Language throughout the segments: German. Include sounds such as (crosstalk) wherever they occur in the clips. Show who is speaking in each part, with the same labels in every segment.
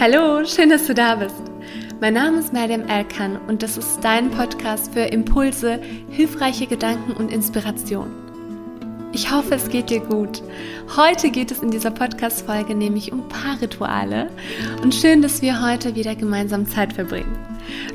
Speaker 1: Hallo, schön, dass du da bist. Mein Name ist Mariam Erkan und das ist dein Podcast für Impulse, hilfreiche Gedanken und Inspiration. Ich hoffe, es geht dir gut. Heute geht es in dieser Podcast-Folge nämlich um Paarrituale und schön, dass wir heute wieder gemeinsam Zeit verbringen.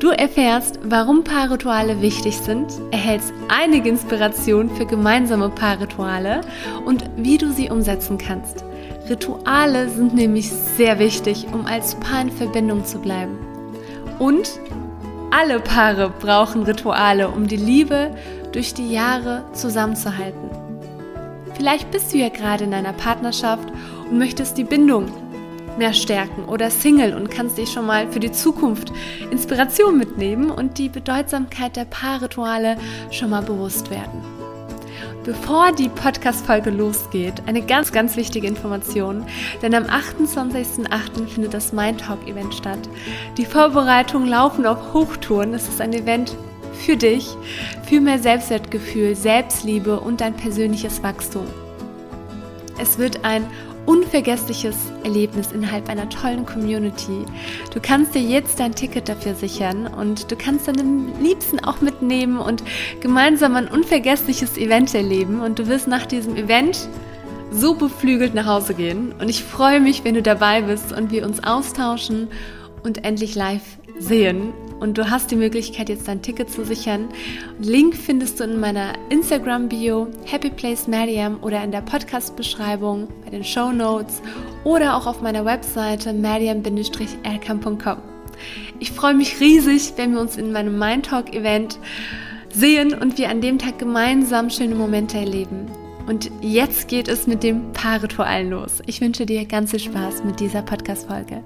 Speaker 1: Du erfährst, warum Paarrituale wichtig sind, erhältst einige Inspirationen für gemeinsame Paarrituale und wie du sie umsetzen kannst. Rituale sind nämlich sehr wichtig, um als Paar in Verbindung zu bleiben. Und alle Paare brauchen Rituale, um die Liebe durch die Jahre zusammenzuhalten. Vielleicht bist du ja gerade in einer Partnerschaft und möchtest die Bindung mehr stärken oder Single und kannst dich schon mal für die Zukunft Inspiration mitnehmen und die Bedeutsamkeit der Paarrituale schon mal bewusst werden. Bevor die Podcast-Folge losgeht, eine ganz, ganz wichtige Information, denn am 28.08. findet das Mind Talk Event statt. Die Vorbereitungen laufen auf Hochtouren. Es ist ein Event für dich, für mehr Selbstwertgefühl, Selbstliebe und dein persönliches Wachstum. Es wird ein unvergessliches Erlebnis innerhalb einer tollen Community. Du kannst dir jetzt dein Ticket dafür sichern und du kannst deinen Liebsten auch mitnehmen und gemeinsam ein unvergessliches Event erleben und du wirst nach diesem Event so beflügelt nach Hause gehen und ich freue mich, wenn du dabei bist und wir uns austauschen und endlich live sehen und du hast die Möglichkeit, jetzt dein Ticket zu sichern. Link findest du in meiner Instagram-Bio, Happy Place Mariam oder in der Podcast-Beschreibung, bei den Show Notes oder auch auf meiner Webseite mariam-erkam.com. Ich freue mich riesig, wenn wir uns in meinem Mind Talk Event sehen und wir an dem Tag gemeinsam schöne Momente erleben. Und jetzt geht es mit dem Paarritual los. Ich wünsche dir ganz viel Spaß mit dieser Podcast-Folge.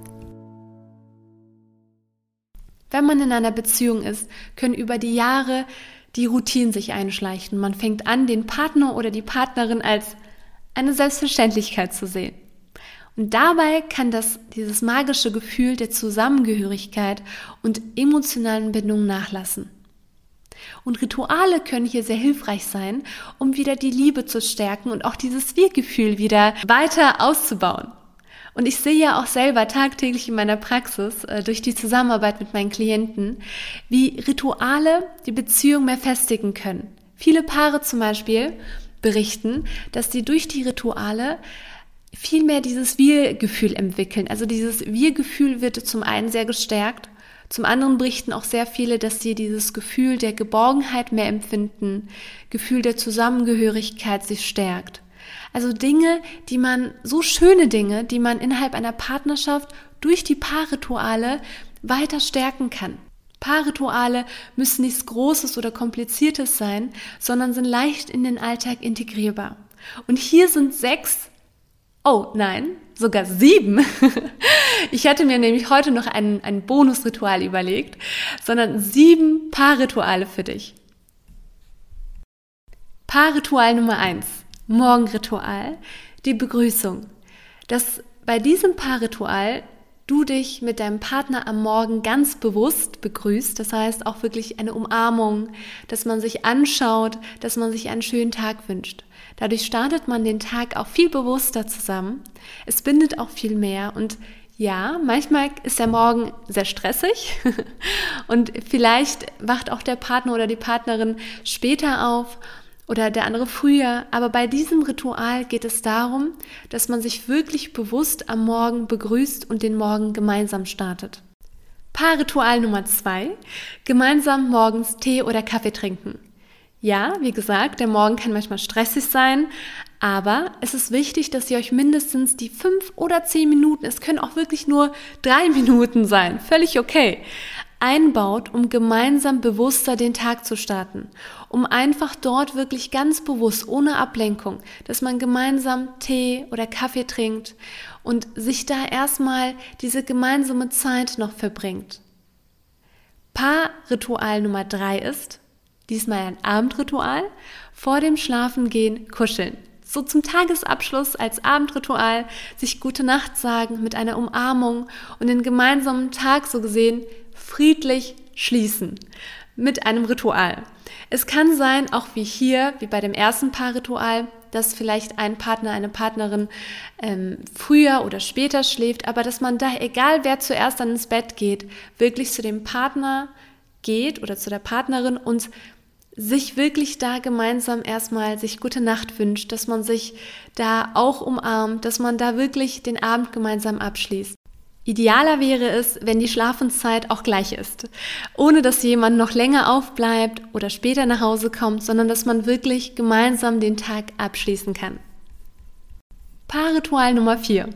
Speaker 1: Wenn man in einer Beziehung ist, können über die Jahre die Routinen sich einschleichen. Man fängt an, den Partner oder die Partnerin als eine Selbstverständlichkeit zu sehen. Und dabei kann das, dieses magische Gefühl der Zusammengehörigkeit und emotionalen Bindung nachlassen. Und Rituale können hier sehr hilfreich sein, um wieder die Liebe zu stärken und auch dieses Wir-Gefühl wieder weiter auszubauen. Und ich sehe ja auch selber tagtäglich in meiner Praxis äh, durch die Zusammenarbeit mit meinen Klienten, wie Rituale die Beziehung mehr festigen können. Viele Paare zum Beispiel berichten, dass sie durch die Rituale viel mehr dieses Wir-Gefühl entwickeln. Also dieses Wir-Gefühl wird zum einen sehr gestärkt, zum anderen berichten auch sehr viele, dass sie dieses Gefühl der Geborgenheit mehr empfinden, Gefühl der Zusammengehörigkeit sich stärkt. Also Dinge, die man, so schöne Dinge, die man innerhalb einer Partnerschaft durch die Paarrituale weiter stärken kann. Paarrituale müssen nichts Großes oder Kompliziertes sein, sondern sind leicht in den Alltag integrierbar. Und hier sind sechs, oh nein, sogar sieben. (laughs) Ich hatte mir nämlich heute noch ein, ein Bonusritual überlegt, sondern sieben Paarrituale für dich. Paarritual Nummer eins. Morgenritual, die Begrüßung. Dass bei diesem Paarritual du dich mit deinem Partner am Morgen ganz bewusst begrüßt. Das heißt auch wirklich eine Umarmung, dass man sich anschaut, dass man sich einen schönen Tag wünscht. Dadurch startet man den Tag auch viel bewusster zusammen. Es bindet auch viel mehr und ja, manchmal ist der Morgen sehr stressig (laughs) und vielleicht wacht auch der Partner oder die Partnerin später auf oder der andere früher. Aber bei diesem Ritual geht es darum, dass man sich wirklich bewusst am Morgen begrüßt und den Morgen gemeinsam startet. Paarritual Nummer zwei: Gemeinsam morgens Tee oder Kaffee trinken. Ja, wie gesagt, der Morgen kann manchmal stressig sein, aber es ist wichtig, dass ihr euch mindestens die fünf oder zehn Minuten, es können auch wirklich nur drei Minuten sein, völlig okay, einbaut, um gemeinsam bewusster den Tag zu starten, um einfach dort wirklich ganz bewusst, ohne Ablenkung, dass man gemeinsam Tee oder Kaffee trinkt und sich da erstmal diese gemeinsame Zeit noch verbringt. Paarritual Nummer drei ist, diesmal ein Abendritual, vor dem Schlafengehen kuscheln so zum Tagesabschluss als Abendritual sich gute Nacht sagen mit einer Umarmung und den gemeinsamen Tag so gesehen friedlich schließen. mit einem Ritual. Es kann sein, auch wie hier, wie bei dem ersten Paarritual, dass vielleicht ein Partner, eine Partnerin ähm, früher oder später schläft, aber dass man da, egal wer zuerst dann ins Bett geht, wirklich zu dem Partner geht oder zu der Partnerin und sich wirklich da gemeinsam erstmal sich gute Nacht wünscht, dass man sich da auch umarmt, dass man da wirklich den Abend gemeinsam abschließt. Idealer wäre es, wenn die Schlafenszeit auch gleich ist, ohne dass jemand noch länger aufbleibt oder später nach Hause kommt, sondern dass man wirklich gemeinsam den Tag abschließen kann. Paarritual Nummer 4.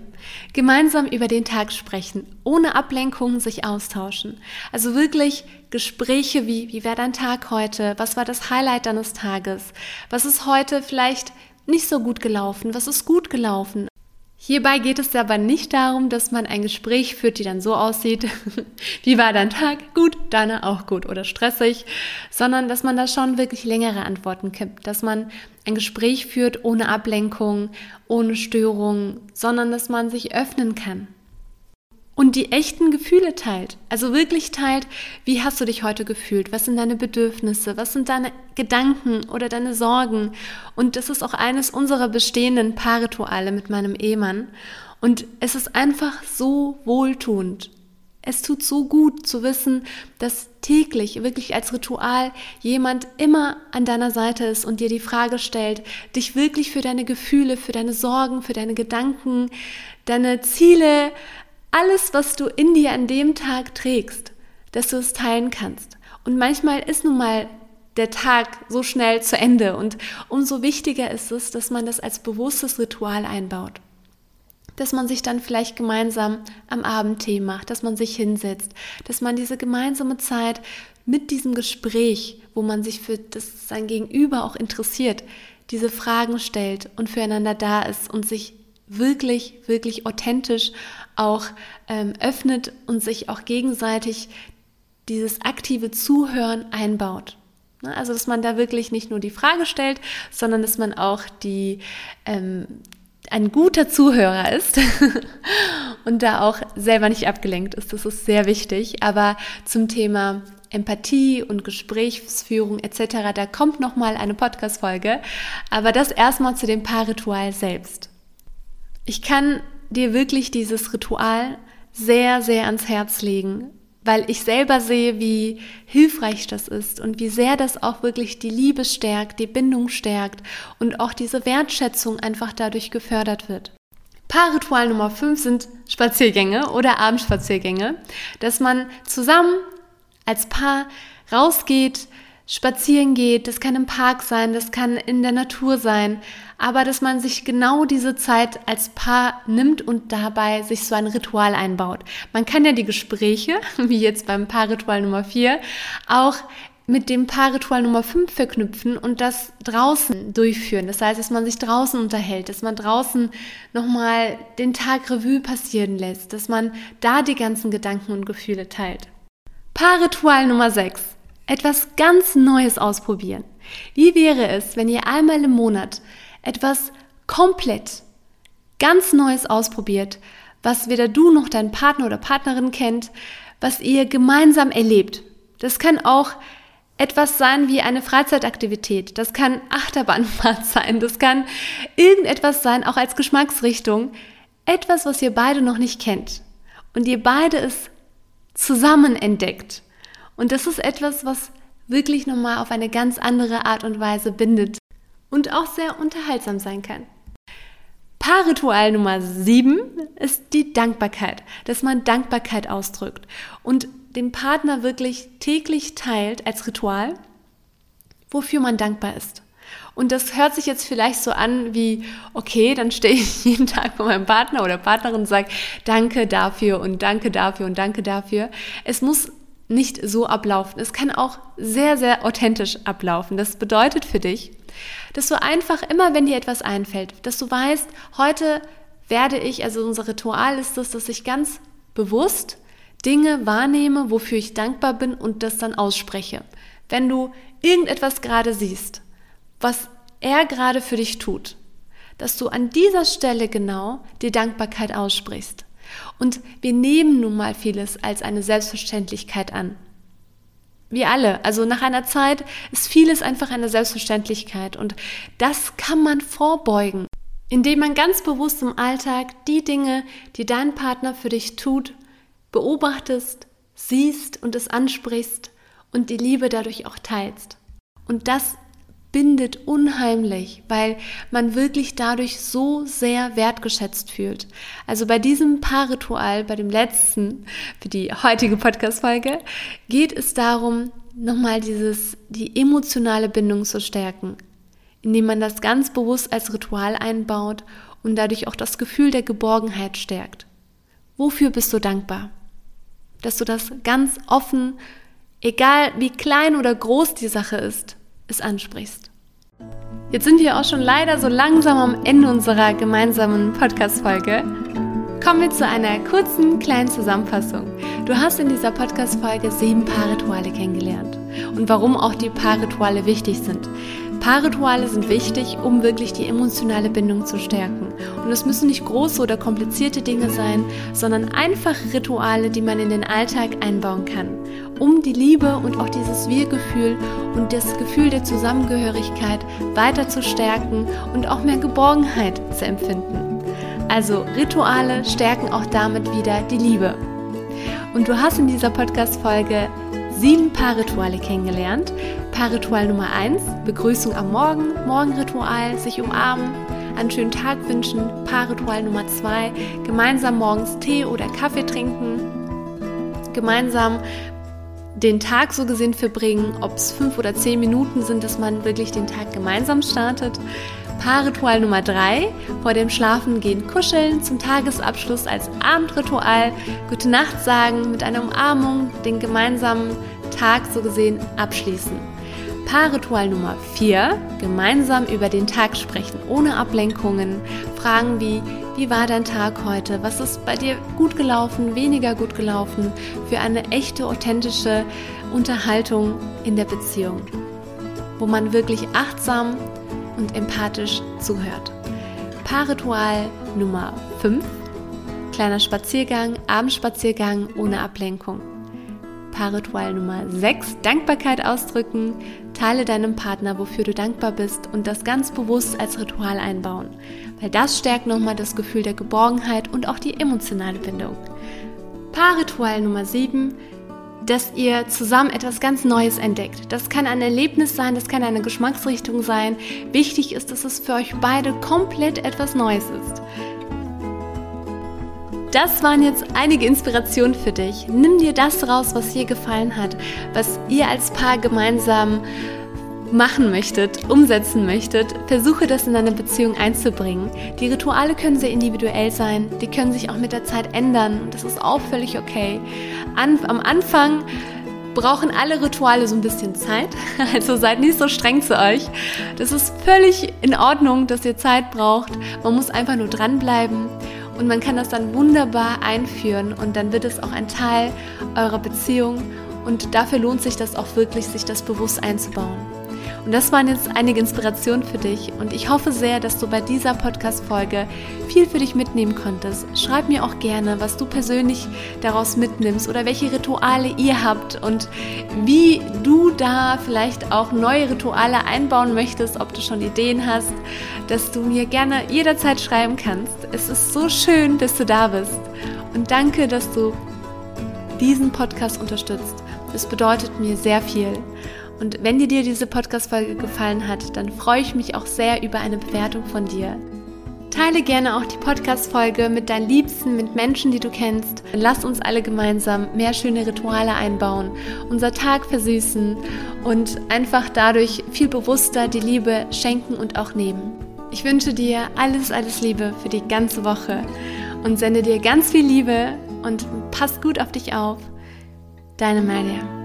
Speaker 1: Gemeinsam über den Tag sprechen, ohne Ablenkungen sich austauschen. Also wirklich Gespräche wie, wie war dein Tag heute? Was war das Highlight deines Tages? Was ist heute vielleicht nicht so gut gelaufen? Was ist gut gelaufen? Hierbei geht es aber nicht darum, dass man ein Gespräch führt, die dann so aussieht, (laughs) wie war dein Tag? Gut, deine auch gut oder stressig, sondern dass man da schon wirklich längere Antworten gibt, dass man ein Gespräch führt ohne Ablenkung, ohne Störung, sondern dass man sich öffnen kann und die echten Gefühle teilt. Also wirklich teilt, wie hast du dich heute gefühlt? Was sind deine Bedürfnisse? Was sind deine Gedanken oder deine Sorgen? Und das ist auch eines unserer bestehenden Paarrituale mit meinem Ehemann. Und es ist einfach so wohltuend. Es tut so gut zu wissen, dass täglich, wirklich als Ritual, jemand immer an deiner Seite ist und dir die Frage stellt, dich wirklich für deine Gefühle, für deine Sorgen, für deine Gedanken, deine Ziele, alles, was du in dir an dem Tag trägst, dass du es teilen kannst. Und manchmal ist nun mal der Tag so schnell zu Ende und umso wichtiger ist es, dass man das als bewusstes Ritual einbaut. Dass man sich dann vielleicht gemeinsam am Abend Tee macht, dass man sich hinsetzt, dass man diese gemeinsame Zeit mit diesem Gespräch, wo man sich für das sein Gegenüber auch interessiert, diese Fragen stellt und füreinander da ist und sich wirklich, wirklich authentisch auch ähm, öffnet und sich auch gegenseitig dieses aktive Zuhören einbaut. Ne, also, dass man da wirklich nicht nur die Frage stellt, sondern dass man auch die, ähm, ein guter Zuhörer ist (laughs) und da auch selber nicht abgelenkt ist. Das ist sehr wichtig. Aber zum Thema Empathie und Gesprächsführung etc., da kommt nochmal eine Podcast-Folge. Aber das erstmal zu dem Paarritual selbst. Ich kann dir wirklich dieses Ritual sehr, sehr ans Herz legen, weil ich selber sehe, wie hilfreich das ist und wie sehr das auch wirklich die Liebe stärkt, die Bindung stärkt und auch diese Wertschätzung einfach dadurch gefördert wird. Paarritual Nummer 5 sind Spaziergänge oder Abendspaziergänge, dass man zusammen als Paar rausgeht, spazieren geht, das kann im Park sein, das kann in der Natur sein, aber dass man sich genau diese Zeit als Paar nimmt und dabei sich so ein Ritual einbaut. Man kann ja die Gespräche, (laughs) wie jetzt beim Paarritual Nummer 4, auch mit dem Paarritual Nummer 5 verknüpfen und das draußen durchführen. Das heißt, dass man sich draußen unterhält, dass man draußen nochmal den Tag Revue passieren lässt, dass man da die ganzen Gedanken und Gefühle teilt. Paarritual Nummer 6 etwas ganz Neues ausprobieren. Wie wäre es, wenn ihr einmal im Monat etwas komplett ganz Neues ausprobiert, was weder du noch dein Partner oder Partnerin kennt, was ihr gemeinsam erlebt? Das kann auch etwas sein wie eine Freizeitaktivität. Das kann Achterbahnfahrt (laughs) sein. Das kann irgendetwas sein, auch als Geschmacksrichtung. Etwas, was ihr beide noch nicht kennt. Und ihr beide es zusammen entdeckt. Und das ist etwas, was wirklich nochmal auf eine ganz andere Art und Weise bindet und auch sehr unterhaltsam sein kann. Paarritual Nummer 7 ist die Dankbarkeit, dass man Dankbarkeit ausdrückt und dem Partner wirklich täglich teilt als Ritual, wofür man dankbar ist. Und das hört sich jetzt vielleicht so an wie, okay, dann stehe ich (laughs) jeden Tag vor meinem Partner oder Partnerin und sage, danke dafür und danke dafür und danke dafür. Es muss nicht so ablaufen. Es kann auch sehr, sehr authentisch ablaufen. Das bedeutet für dich, dass du einfach immer, wenn dir etwas einfällt, dass du weißt, heute werde ich, also unser Ritual ist es, dass ich ganz bewusst Dinge wahrnehme, wofür ich dankbar bin und das dann ausspreche. Wenn du irgendetwas gerade siehst, was er gerade für dich tut, dass du an dieser Stelle genau die Dankbarkeit aussprichst. Und wir nehmen nun mal vieles als eine Selbstverständlichkeit an. wie alle. Also nach einer Zeit ist vieles einfach eine Selbstverständlichkeit und das kann man vorbeugen, indem man ganz bewusst im Alltag die Dinge, die dein Partner für dich tut, beobachtest, siehst und es ansprichst und die Liebe dadurch auch teilst. Und das bindet unheimlich, weil man wirklich dadurch so sehr wertgeschätzt fühlt. Also bei diesem Paarritual, bei dem letzten für die heutige Podcast-Folge, geht es darum, nochmal dieses, die emotionale Bindung zu stärken, indem man das ganz bewusst als Ritual einbaut und dadurch auch das Gefühl der Geborgenheit stärkt. Wofür bist du dankbar? Dass du das ganz offen, egal wie klein oder groß die Sache ist, es ansprichst. Jetzt sind wir auch schon leider so langsam am Ende unserer gemeinsamen Podcast-Folge. Kommen wir zu einer kurzen kleinen Zusammenfassung. Du hast in dieser Podcast-Folge sieben Paarrituale kennengelernt und warum auch die Paarrituale wichtig sind. Paarrituale sind wichtig, um wirklich die emotionale Bindung zu stärken. Und es müssen nicht große oder komplizierte Dinge sein, sondern einfache Rituale, die man in den Alltag einbauen kann, um die Liebe und auch dieses Wir-Gefühl und das Gefühl der Zusammengehörigkeit weiter zu stärken und auch mehr Geborgenheit zu empfinden. Also Rituale stärken auch damit wieder die Liebe. Und du hast in dieser Podcast-Folge sieben Paarrituale kennengelernt. Paarritual Nummer eins: Begrüßung am Morgen, Morgenritual, sich umarmen, einen schönen Tag wünschen. Paarritual Nummer zwei: gemeinsam morgens Tee oder Kaffee trinken, gemeinsam den Tag so gesehen verbringen, ob es fünf oder zehn Minuten sind, dass man wirklich den Tag gemeinsam startet. Paarritual Nummer drei: vor dem Schlafengehen kuscheln, zum Tagesabschluss als Abendritual, gute Nacht sagen, mit einer Umarmung den gemeinsamen Tag so gesehen abschließen. Paarritual Nummer 4, gemeinsam über den Tag sprechen, ohne Ablenkungen. Fragen wie, wie war dein Tag heute? Was ist bei dir gut gelaufen, weniger gut gelaufen? Für eine echte, authentische Unterhaltung in der Beziehung, wo man wirklich achtsam und empathisch zuhört. Paarritual Nummer 5, kleiner Spaziergang, Abendspaziergang ohne Ablenkung. Paarritual Nummer 6, Dankbarkeit ausdrücken. Teile deinem Partner, wofür du dankbar bist und das ganz bewusst als Ritual einbauen, weil das stärkt nochmal das Gefühl der Geborgenheit und auch die emotionale Bindung. Paarritual Nummer 7, dass ihr zusammen etwas ganz Neues entdeckt. Das kann ein Erlebnis sein, das kann eine Geschmacksrichtung sein. Wichtig ist, dass es für euch beide komplett etwas Neues ist. Das waren jetzt einige Inspirationen für dich. Nimm dir das raus, was dir gefallen hat, was ihr als Paar gemeinsam machen möchtet, umsetzen möchtet, versuche das in deine Beziehung einzubringen. Die Rituale können sehr individuell sein, die können sich auch mit der Zeit ändern und das ist auch völlig okay. An, am Anfang brauchen alle Rituale so ein bisschen Zeit, (laughs) also seid nicht so streng zu euch. Das ist völlig in Ordnung, dass ihr Zeit braucht. Man muss einfach nur dranbleiben und man kann das dann wunderbar einführen und dann wird es auch ein Teil eurer Beziehung und dafür lohnt sich das auch wirklich, sich das bewusst einzubauen. Und das waren jetzt einige Inspirationen für dich und ich hoffe sehr, dass du bei dieser Podcast-Folge viel für dich mitnehmen konntest. Schreib mir auch gerne, was du persönlich daraus mitnimmst oder welche Rituale ihr habt und wie du da vielleicht auch neue Rituale einbauen möchtest, ob du schon Ideen hast, dass du mir gerne jederzeit schreiben kannst. Es ist so schön, dass du da bist und danke, dass du diesen Podcast unterstützt. Das bedeutet mir sehr viel. Und wenn dir diese Podcast-Folge gefallen hat, dann freue ich mich auch sehr über eine Bewertung von dir. Teile gerne auch die Podcast-Folge mit deinen Liebsten, mit Menschen, die du kennst. Lass uns alle gemeinsam mehr schöne Rituale einbauen, unser Tag versüßen und einfach dadurch viel bewusster die Liebe schenken und auch nehmen. Ich wünsche dir alles, alles Liebe für die ganze Woche und sende dir ganz viel Liebe und pass gut auf dich auf. Deine Maria.